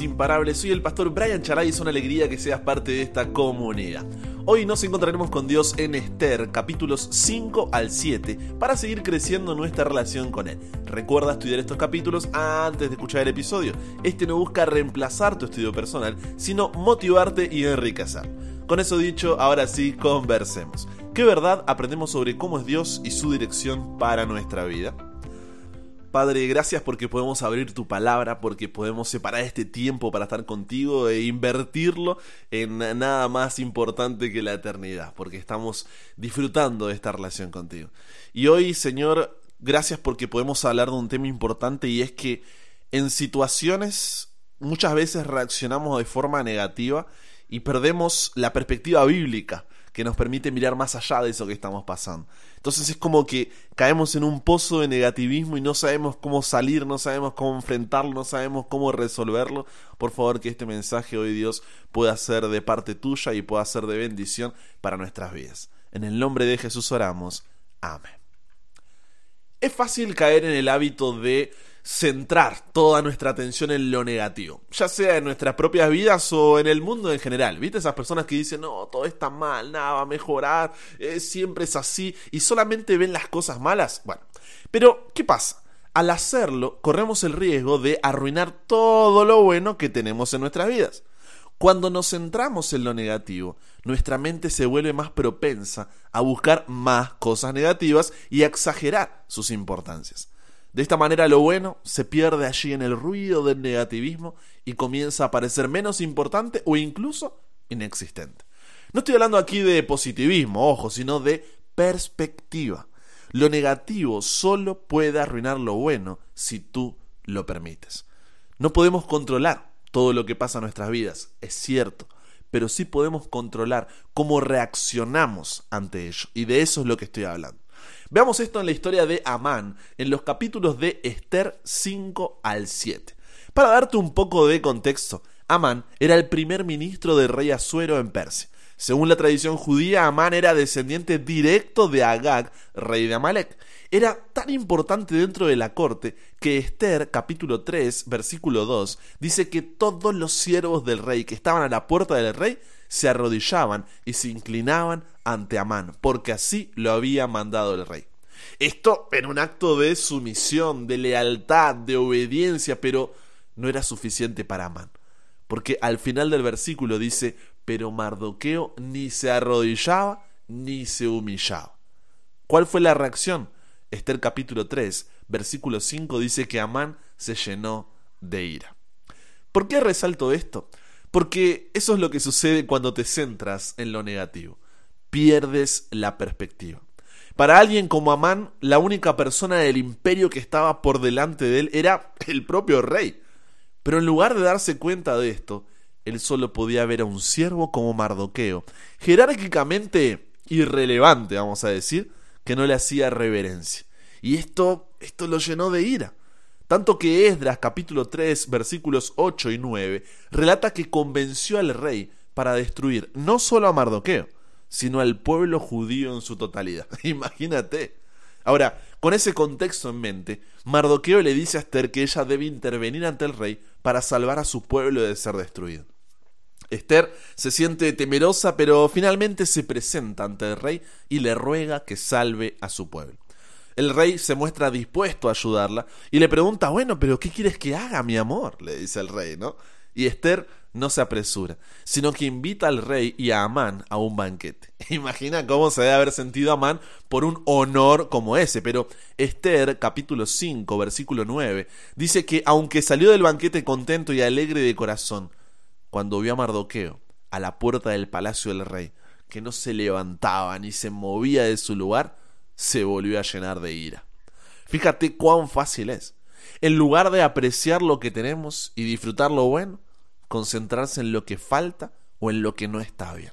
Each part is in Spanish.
Imparables. Soy el pastor Brian Charay y es una alegría que seas parte de esta comunidad. Hoy nos encontraremos con Dios en Esther, capítulos 5 al 7, para seguir creciendo nuestra relación con Él. Recuerda estudiar estos capítulos antes de escuchar el episodio. Este no busca reemplazar tu estudio personal, sino motivarte y enriquecer. Con eso dicho, ahora sí, conversemos. ¿Qué verdad aprendemos sobre cómo es Dios y su dirección para nuestra vida? Padre, gracias porque podemos abrir tu palabra, porque podemos separar este tiempo para estar contigo e invertirlo en nada más importante que la eternidad, porque estamos disfrutando de esta relación contigo. Y hoy, Señor, gracias porque podemos hablar de un tema importante y es que en situaciones muchas veces reaccionamos de forma negativa y perdemos la perspectiva bíblica que nos permite mirar más allá de eso que estamos pasando. Entonces es como que caemos en un pozo de negativismo y no sabemos cómo salir, no sabemos cómo enfrentarlo, no sabemos cómo resolverlo. Por favor, que este mensaje hoy Dios pueda ser de parte tuya y pueda ser de bendición para nuestras vidas. En el nombre de Jesús oramos. Amén. Es fácil caer en el hábito de centrar toda nuestra atención en lo negativo, ya sea en nuestras propias vidas o en el mundo en general. ¿Viste esas personas que dicen, no, todo está mal, nada va a mejorar, eh, siempre es así y solamente ven las cosas malas? Bueno, pero ¿qué pasa? Al hacerlo, corremos el riesgo de arruinar todo lo bueno que tenemos en nuestras vidas. Cuando nos centramos en lo negativo, nuestra mente se vuelve más propensa a buscar más cosas negativas y a exagerar sus importancias. De esta manera lo bueno se pierde allí en el ruido del negativismo y comienza a parecer menos importante o incluso inexistente. No estoy hablando aquí de positivismo, ojo, sino de perspectiva. Lo negativo solo puede arruinar lo bueno si tú lo permites. No podemos controlar todo lo que pasa en nuestras vidas, es cierto, pero sí podemos controlar cómo reaccionamos ante ello. Y de eso es lo que estoy hablando. Veamos esto en la historia de Amán, en los capítulos de Esther 5 al 7. Para darte un poco de contexto, Amán era el primer ministro del rey Asuero en Persia. Según la tradición judía, Amán era descendiente directo de Agag, rey de Amalek. Era tan importante dentro de la corte que Esther, capítulo 3, versículo 2, dice que todos los siervos del rey que estaban a la puerta del rey se arrodillaban y se inclinaban ante Amán, porque así lo había mandado el rey. Esto en un acto de sumisión, de lealtad, de obediencia, pero no era suficiente para Amán. Porque al final del versículo dice, pero Mardoqueo ni se arrodillaba ni se humillaba. ¿Cuál fue la reacción? Esther capítulo 3, versículo 5 dice que Amán se llenó de ira. ¿Por qué resalto esto? Porque eso es lo que sucede cuando te centras en lo negativo. Pierdes la perspectiva. Para alguien como Amán, la única persona del imperio que estaba por delante de él era el propio rey. Pero en lugar de darse cuenta de esto, él solo podía ver a un siervo como Mardoqueo, jerárquicamente irrelevante, vamos a decir, que no le hacía reverencia. Y esto, esto lo llenó de ira. Tanto que Esdras capítulo 3 versículos 8 y 9 relata que convenció al rey para destruir no solo a Mardoqueo, sino al pueblo judío en su totalidad. Imagínate. Ahora, con ese contexto en mente, Mardoqueo le dice a Esther que ella debe intervenir ante el rey para salvar a su pueblo de ser destruido. Esther se siente temerosa, pero finalmente se presenta ante el rey y le ruega que salve a su pueblo. El rey se muestra dispuesto a ayudarla y le pregunta, bueno, pero ¿qué quieres que haga, mi amor? le dice el rey, ¿no? Y Esther no se apresura, sino que invita al rey y a Amán a un banquete. Imagina cómo se debe haber sentido Amán por un honor como ese, pero Esther, capítulo 5, versículo 9, dice que aunque salió del banquete contento y alegre de corazón, cuando vio a Mardoqueo a la puerta del palacio del rey, que no se levantaba ni se movía de su lugar, se volvió a llenar de ira. Fíjate cuán fácil es. En lugar de apreciar lo que tenemos y disfrutar lo bueno, concentrarse en lo que falta o en lo que no está bien.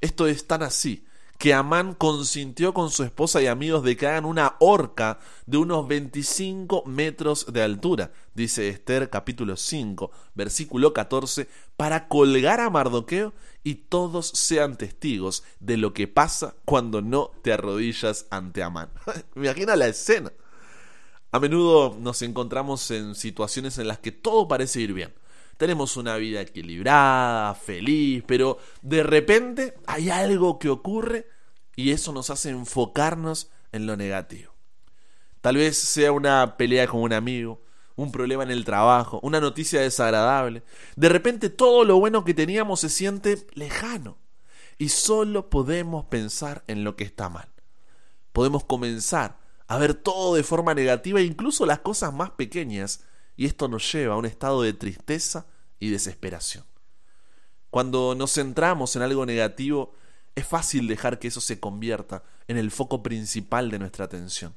Esto es tan así que Amán consintió con su esposa y amigos de que hagan una horca de unos 25 metros de altura, dice Esther capítulo 5, versículo 14, para colgar a Mardoqueo y todos sean testigos de lo que pasa cuando no te arrodillas ante Amán. Imagina la escena. A menudo nos encontramos en situaciones en las que todo parece ir bien tenemos una vida equilibrada, feliz, pero de repente hay algo que ocurre y eso nos hace enfocarnos en lo negativo. Tal vez sea una pelea con un amigo, un problema en el trabajo, una noticia desagradable. De repente todo lo bueno que teníamos se siente lejano y solo podemos pensar en lo que está mal. Podemos comenzar a ver todo de forma negativa, incluso las cosas más pequeñas, y esto nos lleva a un estado de tristeza y desesperación. Cuando nos centramos en algo negativo, es fácil dejar que eso se convierta en el foco principal de nuestra atención.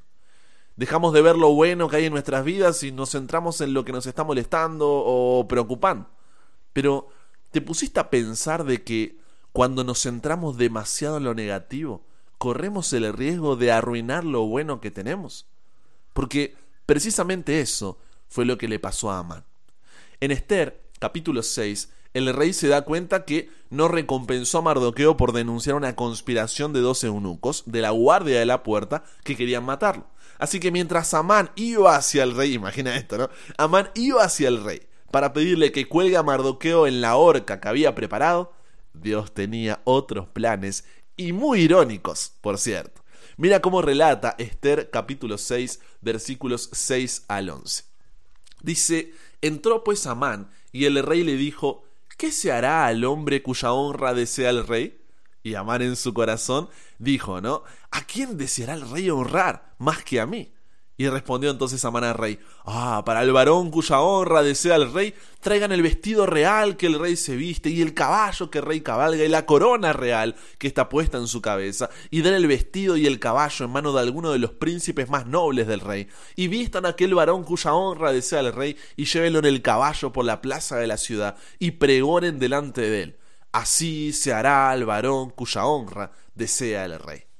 Dejamos de ver lo bueno que hay en nuestras vidas y nos centramos en lo que nos está molestando o preocupando. Pero, ¿te pusiste a pensar de que cuando nos centramos demasiado en lo negativo, corremos el riesgo de arruinar lo bueno que tenemos? Porque precisamente eso fue lo que le pasó a Amán. En Esther, capítulo 6, el rey se da cuenta que no recompensó a Mardoqueo por denunciar una conspiración de dos eunucos de la guardia de la puerta que querían matarlo. Así que mientras Amán iba hacia el rey, imagina esto, ¿no? Amán iba hacia el rey para pedirle que cuelgue a Mardoqueo en la horca que había preparado, Dios tenía otros planes y muy irónicos, por cierto. Mira cómo relata Esther capítulo 6 versículos 6 al 11. Dice, entró pues Amán, y el rey le dijo, ¿qué se hará al hombre cuya honra desea el rey? Y Amán en su corazón dijo, ¿no? ¿A quién deseará el rey honrar más que a mí? Y respondió entonces Amán rey, Ah, para el varón cuya honra desea el rey, traigan el vestido real que el rey se viste, y el caballo que el rey cabalga, y la corona real que está puesta en su cabeza, y den el vestido y el caballo en mano de alguno de los príncipes más nobles del rey, y vistan a aquel varón cuya honra desea el rey, y llévenlo en el caballo por la plaza de la ciudad, y pregonen delante de él. Así se hará al varón cuya honra desea el rey.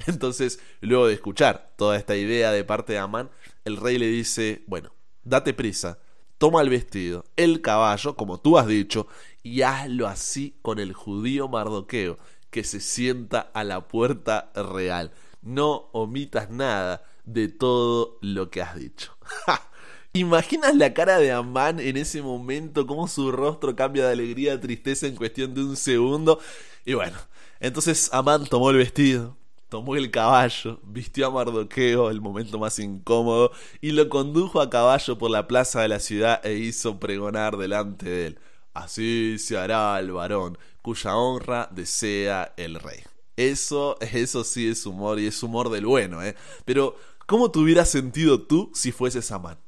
Entonces, luego de escuchar toda esta idea de parte de Amán, el rey le dice, bueno, date prisa, toma el vestido, el caballo, como tú has dicho, y hazlo así con el judío Mardoqueo, que se sienta a la puerta real. No omitas nada de todo lo que has dicho. ¿Imaginas la cara de Amán en ese momento? Cómo su rostro cambia de alegría a tristeza en cuestión de un segundo. Y bueno, entonces Amán tomó el vestido, tomó el caballo, vistió a Mardoqueo, el momento más incómodo, y lo condujo a caballo por la plaza de la ciudad e hizo pregonar delante de él. Así se hará el varón, cuya honra desea el rey. Eso, eso sí es humor y es humor del bueno, ¿eh? Pero, ¿cómo te hubieras sentido tú si fueses Amán?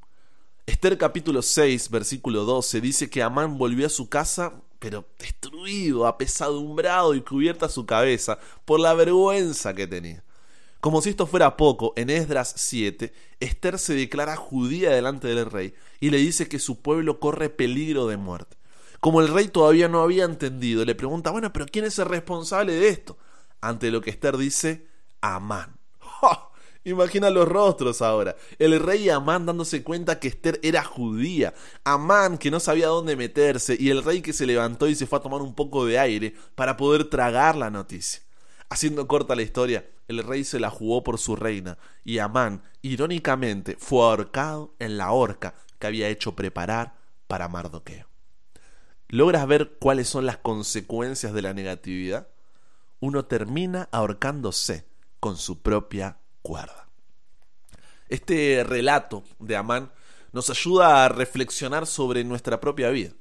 Esther capítulo 6, versículo 12 dice que Amán volvió a su casa pero destruido, apesadumbrado y cubierta su cabeza por la vergüenza que tenía. Como si esto fuera poco, en Esdras 7, Esther se declara judía delante del rey y le dice que su pueblo corre peligro de muerte. Como el rey todavía no había entendido, le pregunta, bueno, pero ¿quién es el responsable de esto? Ante lo que Esther dice, Amán. Imagina los rostros ahora. El rey Amán dándose cuenta que Esther era judía. Amán que no sabía dónde meterse y el rey que se levantó y se fue a tomar un poco de aire para poder tragar la noticia. Haciendo corta la historia, el rey se la jugó por su reina y Amán, irónicamente, fue ahorcado en la horca que había hecho preparar para Mardoqueo. ¿Logras ver cuáles son las consecuencias de la negatividad? Uno termina ahorcándose con su propia cuerda. Este relato de Amán nos ayuda a reflexionar sobre nuestra propia vida.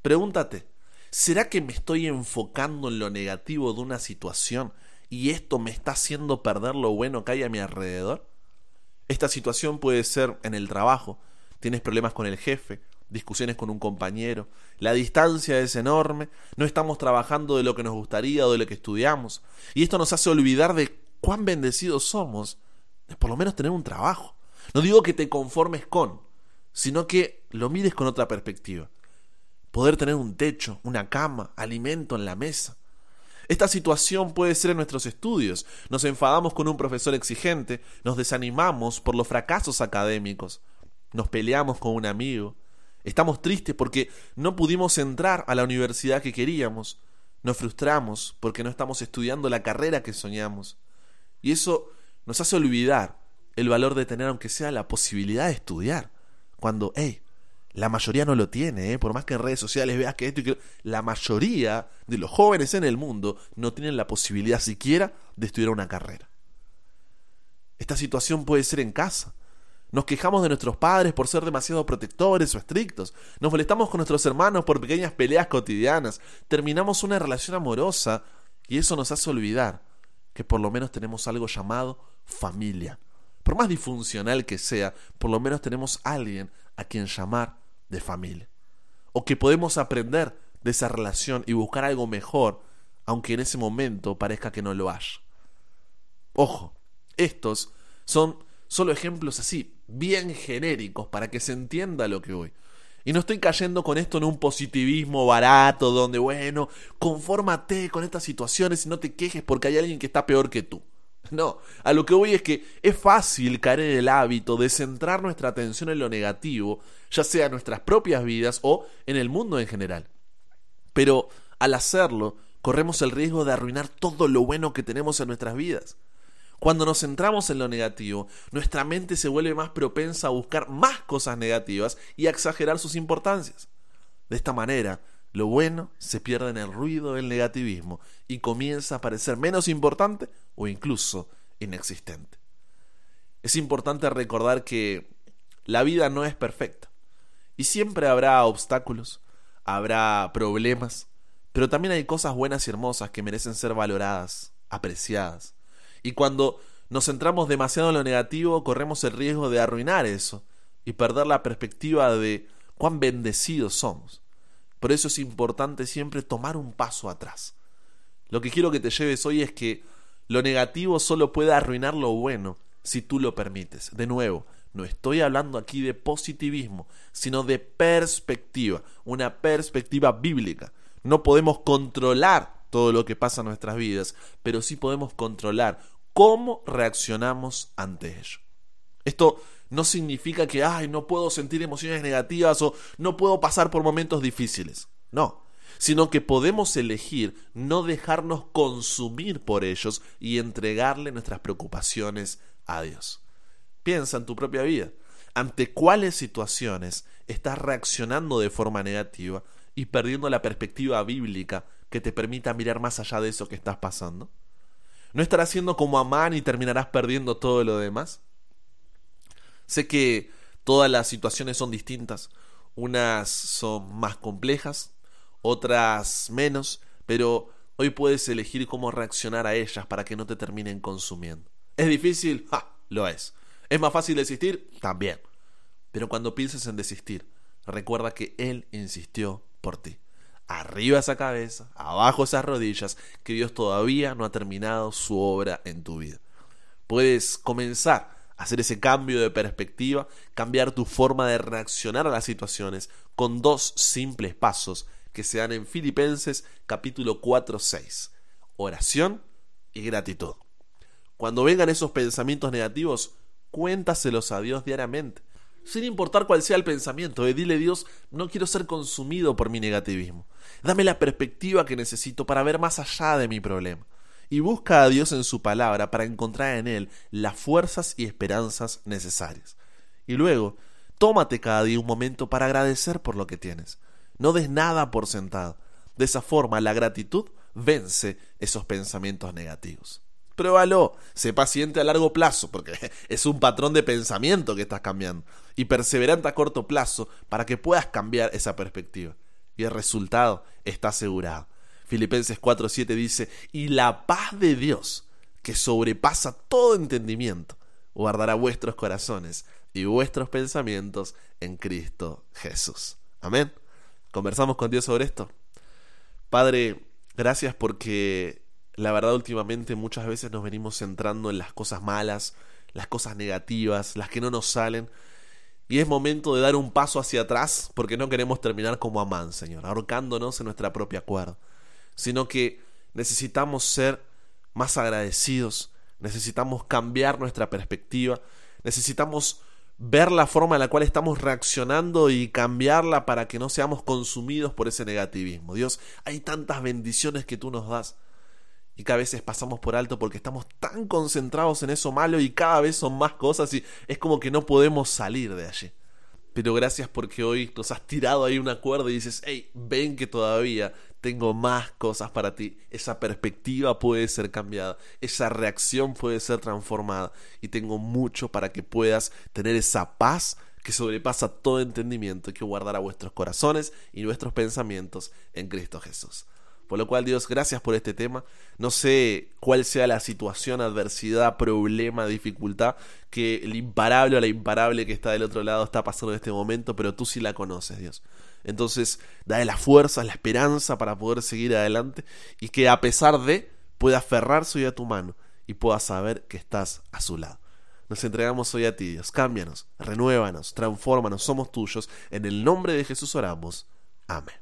Pregúntate, ¿será que me estoy enfocando en lo negativo de una situación y esto me está haciendo perder lo bueno que hay a mi alrededor? Esta situación puede ser en el trabajo, tienes problemas con el jefe, discusiones con un compañero, la distancia es enorme, no estamos trabajando de lo que nos gustaría o de lo que estudiamos, y esto nos hace olvidar de cuán bendecidos somos de por lo menos tener un trabajo. No digo que te conformes con, sino que lo mires con otra perspectiva. Poder tener un techo, una cama, alimento en la mesa. Esta situación puede ser en nuestros estudios. Nos enfadamos con un profesor exigente, nos desanimamos por los fracasos académicos, nos peleamos con un amigo, estamos tristes porque no pudimos entrar a la universidad que queríamos, nos frustramos porque no estamos estudiando la carrera que soñamos. Y eso nos hace olvidar el valor de tener, aunque sea la posibilidad de estudiar. Cuando, hey, La mayoría no lo tiene, ¿eh? por más que en redes sociales veas que esto y que... La mayoría de los jóvenes en el mundo no tienen la posibilidad siquiera de estudiar una carrera. Esta situación puede ser en casa. Nos quejamos de nuestros padres por ser demasiado protectores o estrictos. Nos molestamos con nuestros hermanos por pequeñas peleas cotidianas. Terminamos una relación amorosa y eso nos hace olvidar que por lo menos tenemos algo llamado familia. Por más disfuncional que sea, por lo menos tenemos alguien a quien llamar de familia. O que podemos aprender de esa relación y buscar algo mejor, aunque en ese momento parezca que no lo haya. Ojo, estos son solo ejemplos así, bien genéricos, para que se entienda lo que voy. Y no estoy cayendo con esto en un positivismo barato, donde, bueno, confórmate con estas situaciones y no te quejes porque hay alguien que está peor que tú. No, a lo que voy es que es fácil caer en el hábito de centrar nuestra atención en lo negativo, ya sea en nuestras propias vidas o en el mundo en general. Pero al hacerlo, corremos el riesgo de arruinar todo lo bueno que tenemos en nuestras vidas. Cuando nos centramos en lo negativo, nuestra mente se vuelve más propensa a buscar más cosas negativas y a exagerar sus importancias. De esta manera, lo bueno se pierde en el ruido del negativismo y comienza a parecer menos importante o incluso inexistente. Es importante recordar que la vida no es perfecta y siempre habrá obstáculos, habrá problemas, pero también hay cosas buenas y hermosas que merecen ser valoradas, apreciadas. Y cuando nos centramos demasiado en lo negativo, corremos el riesgo de arruinar eso y perder la perspectiva de cuán bendecidos somos. Por eso es importante siempre tomar un paso atrás. Lo que quiero que te lleves hoy es que lo negativo solo puede arruinar lo bueno si tú lo permites. De nuevo, no estoy hablando aquí de positivismo, sino de perspectiva, una perspectiva bíblica. No podemos controlar todo lo que pasa en nuestras vidas, pero sí podemos controlar cómo reaccionamos ante ello. Esto no significa que, ay, no puedo sentir emociones negativas o no puedo pasar por momentos difíciles. No, sino que podemos elegir no dejarnos consumir por ellos y entregarle nuestras preocupaciones a Dios. Piensa en tu propia vida. ¿Ante cuáles situaciones estás reaccionando de forma negativa y perdiendo la perspectiva bíblica que te permita mirar más allá de eso que estás pasando? ¿No estarás siendo como Amán y terminarás perdiendo todo lo demás? Sé que todas las situaciones son distintas. Unas son más complejas, otras menos, pero hoy puedes elegir cómo reaccionar a ellas para que no te terminen consumiendo. ¿Es difícil? ¡Ja! Lo es. ¿Es más fácil desistir? También. Pero cuando pienses en desistir, recuerda que Él insistió por ti. Arriba esa cabeza, abajo esas rodillas, que Dios todavía no ha terminado su obra en tu vida. Puedes comenzar hacer ese cambio de perspectiva, cambiar tu forma de reaccionar a las situaciones con dos simples pasos que se dan en Filipenses capítulo 4, 6. Oración y gratitud. Cuando vengan esos pensamientos negativos, cuéntaselos a Dios diariamente. Sin importar cuál sea el pensamiento, de dile Dios, no quiero ser consumido por mi negativismo. Dame la perspectiva que necesito para ver más allá de mi problema y busca a Dios en su palabra para encontrar en Él las fuerzas y esperanzas necesarias. Y luego, tómate cada día un momento para agradecer por lo que tienes. No des nada por sentado. De esa forma, la gratitud vence esos pensamientos negativos. Pruébalo, sé paciente a largo plazo, porque es un patrón de pensamiento que estás cambiando, y perseverante a corto plazo para que puedas cambiar esa perspectiva. Y el resultado está asegurado. Filipenses 4:7 dice, y la paz de Dios, que sobrepasa todo entendimiento, guardará vuestros corazones y vuestros pensamientos en Cristo Jesús. Amén. ¿Conversamos con Dios sobre esto? Padre, gracias porque la verdad últimamente muchas veces nos venimos centrando en las cosas malas, las cosas negativas, las que no nos salen. Y es momento de dar un paso hacia atrás porque no queremos terminar como Amán, Señor, ahorcándonos en nuestra propia cuerda sino que necesitamos ser más agradecidos, necesitamos cambiar nuestra perspectiva, necesitamos ver la forma en la cual estamos reaccionando y cambiarla para que no seamos consumidos por ese negativismo. Dios, hay tantas bendiciones que tú nos das y que a veces pasamos por alto porque estamos tan concentrados en eso malo y cada vez son más cosas y es como que no podemos salir de allí. pero gracias porque hoy nos has tirado ahí una cuerda y dices, hey, ven que todavía tengo más cosas para ti. Esa perspectiva puede ser cambiada, esa reacción puede ser transformada y tengo mucho para que puedas tener esa paz que sobrepasa todo entendimiento y que guardará vuestros corazones y nuestros pensamientos en Cristo Jesús. Por lo cual, Dios, gracias por este tema. No sé cuál sea la situación, adversidad, problema, dificultad que el imparable o la imparable que está del otro lado está pasando en este momento, pero tú sí la conoces, Dios. Entonces, dale la fuerza, la esperanza para poder seguir adelante y que a pesar de pueda aferrarse hoy a tu mano y pueda saber que estás a su lado. Nos entregamos hoy a ti, Dios. Cámbianos, renuévanos, transfórmanos, somos tuyos. En el nombre de Jesús oramos. Amén.